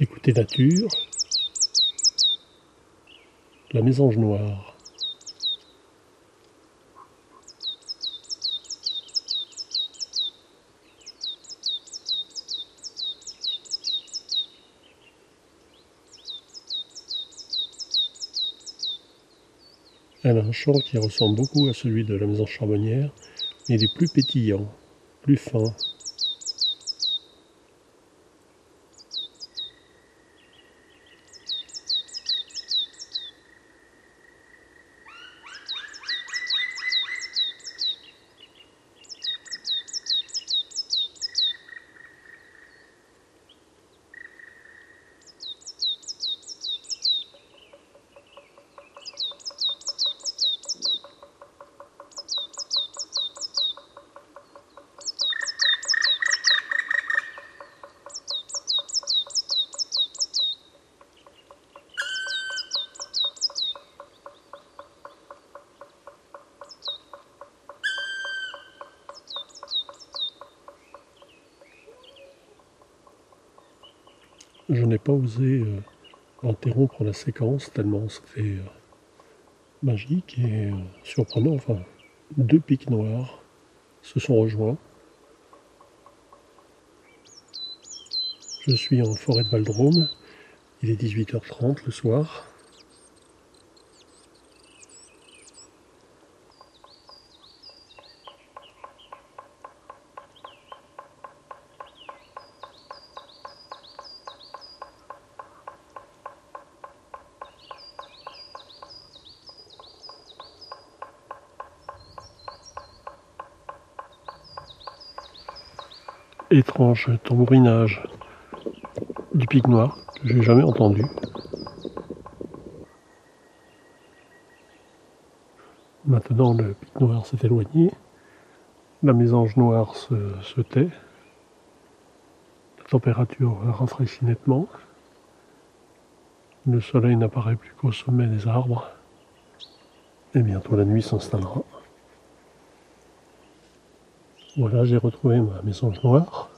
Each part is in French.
Écoutez nature, la mésange noire. Elle a un chant qui ressemble beaucoup à celui de la maison charbonnière, mais il est plus pétillant, plus fin, Je n'ai pas osé euh, interrompre la séquence tellement c'était euh, magique et euh, surprenant. Enfin, deux pics noirs se sont rejoints. Je suis en forêt de Valdrome. Il est 18h30 le soir. Étrange tambourinage du pic noir que j'ai jamais entendu. Maintenant le pic noir s'est éloigné, la mésange noire se, tait, la température rafraîchit nettement, le soleil n'apparaît plus qu'au sommet des arbres et bientôt la nuit s'installera. Voilà, j'ai retrouvé ma maison noire.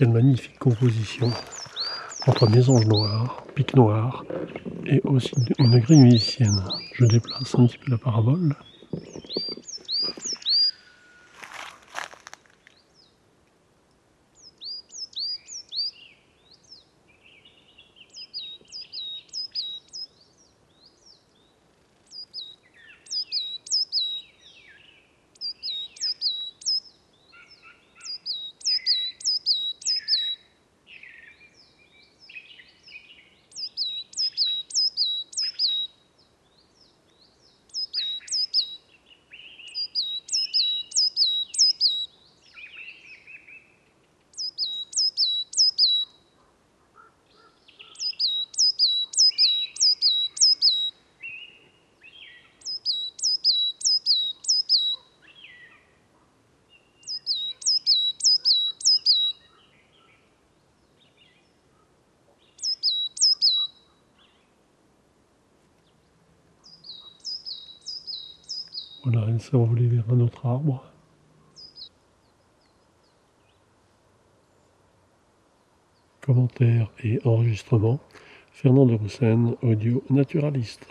Quelle magnifique composition entre mésange noire, pique noir et aussi une grille musicienne. Je déplace un petit peu la parabole. Voilà, elle s'est envolée vers un autre arbre. Commentaire et enregistrement, Fernand de Roussen, audio naturaliste.